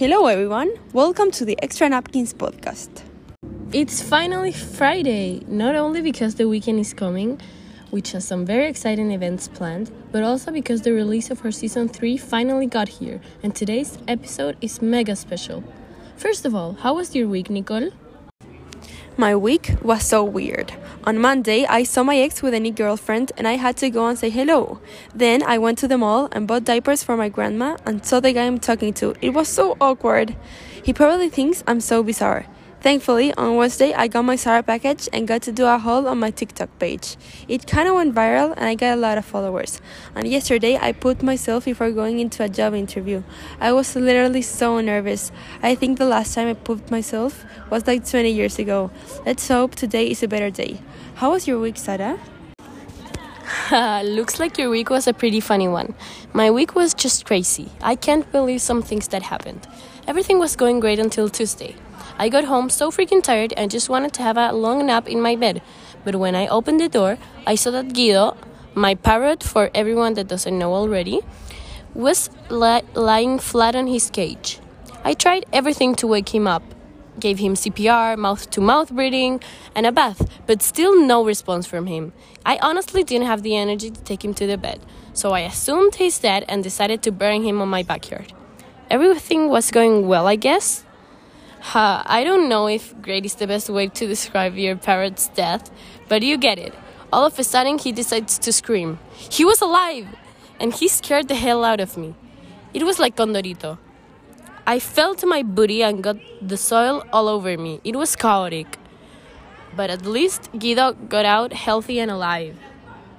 Hello, everyone. Welcome to the Extra Napkins podcast. It's finally Friday, not only because the weekend is coming, which has some very exciting events planned, but also because the release of our season 3 finally got here, and today's episode is mega special. First of all, how was your week, Nicole? My week was so weird. On Monday, I saw my ex with a new girlfriend and I had to go and say hello. Then I went to the mall and bought diapers for my grandma and saw the guy I'm talking to. It was so awkward. He probably thinks I'm so bizarre. Thankfully, on Wednesday, I got my Zara package and got to do a haul on my TikTok page. It kind of went viral and I got a lot of followers. And yesterday, I put myself before going into a job interview. I was literally so nervous. I think the last time I put myself was like 20 years ago. Let's hope today is a better day. How was your week, Sarah? Looks like your week was a pretty funny one. My week was just crazy. I can't believe some things that happened. Everything was going great until Tuesday. I got home so freaking tired and just wanted to have a long nap in my bed. But when I opened the door, I saw that Guido, my parrot for everyone that doesn't know already, was li- lying flat on his cage. I tried everything to wake him up. Gave him CPR, mouth to mouth breathing, and a bath, but still no response from him. I honestly didn't have the energy to take him to the bed, so I assumed he's dead and decided to bury him on my backyard. Everything was going well, I guess, Ha, I don't know if great is the best way to describe your parrot's death, but you get it. All of a sudden, he decides to scream. He was alive! And he scared the hell out of me. It was like Condorito. I fell to my booty and got the soil all over me. It was chaotic. But at least Guido got out healthy and alive.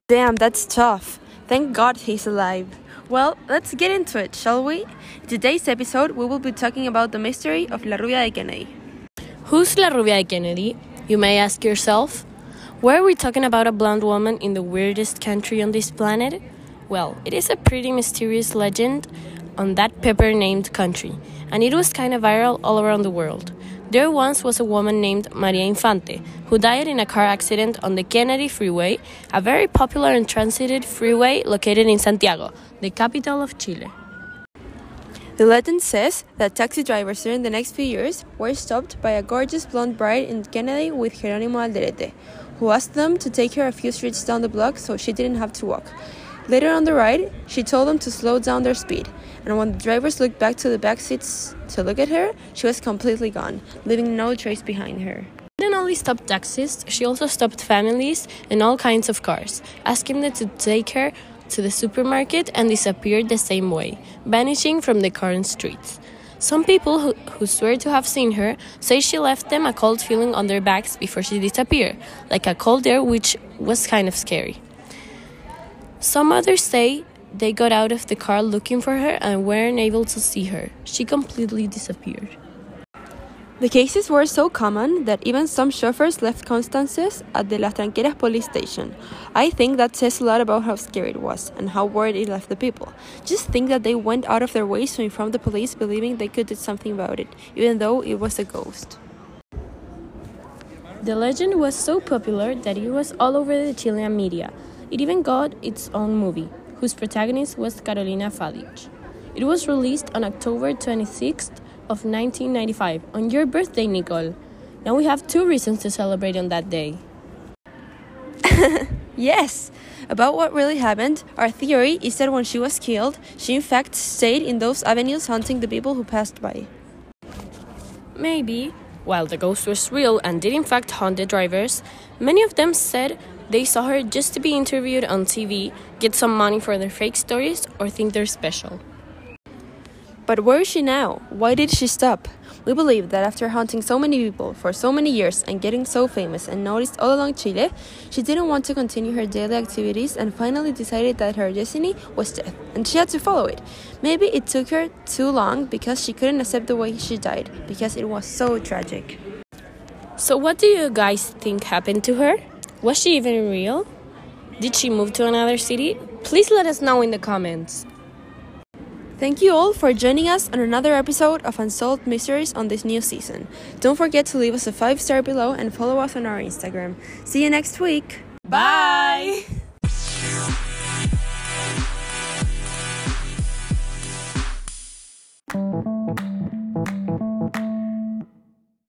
Damn, that's tough. Thank God he's alive. Well, let's get into it, shall we? In today's episode, we will be talking about the mystery of La Rubia de Kennedy. Who's La Rubia de Kennedy? You may ask yourself. Why are we talking about a blonde woman in the weirdest country on this planet? Well, it is a pretty mysterious legend on that pepper named country, and it was kind of viral all around the world. There once was a woman named Maria Infante who died in a car accident on the Kennedy Freeway, a very popular and transited freeway located in Santiago, the capital of Chile. The legend says that taxi drivers during the next few years were stopped by a gorgeous blonde bride in Kennedy with Jeronimo Alderete, who asked them to take her a few streets down the block so she didn't have to walk. Later on the ride, she told them to slow down their speed, and when the drivers looked back to the back seats to look at her, she was completely gone, leaving no trace behind her. She didn't only stop taxis, she also stopped families and all kinds of cars, asking them to take her to the supermarket and disappeared the same way, vanishing from the current streets. Some people who, who swear to have seen her say she left them a cold feeling on their backs before she disappeared, like a cold air, which was kind of scary. Some others say they got out of the car looking for her and weren't able to see her. She completely disappeared. The cases were so common that even some chauffeurs left constances at the Las Tranqueras police station. I think that says a lot about how scary it was and how worried it left the people. Just think that they went out of their ways to inform the police believing they could do something about it, even though it was a ghost. The legend was so popular that it was all over the Chilean media. It even got its own movie, whose protagonist was Carolina Fadic. It was released on October 26th of 1995, on your birthday, Nicole. Now we have two reasons to celebrate on that day. yes! About what really happened, our theory is that when she was killed, she in fact stayed in those avenues hunting the people who passed by. Maybe. While the ghost was real and did in fact haunt the drivers, many of them said they saw her just to be interviewed on TV, get some money for their fake stories, or think they're special. But where is she now? Why did she stop? We believe that after haunting so many people for so many years and getting so famous and noticed all along Chile, she didn't want to continue her daily activities and finally decided that her destiny was death and she had to follow it. Maybe it took her too long because she couldn't accept the way she died because it was so tragic. So, what do you guys think happened to her? Was she even real? Did she move to another city? Please let us know in the comments. Thank you all for joining us on another episode of Unsolved Mysteries on this new season. Don't forget to leave us a 5 star below and follow us on our Instagram. See you next week. Bye!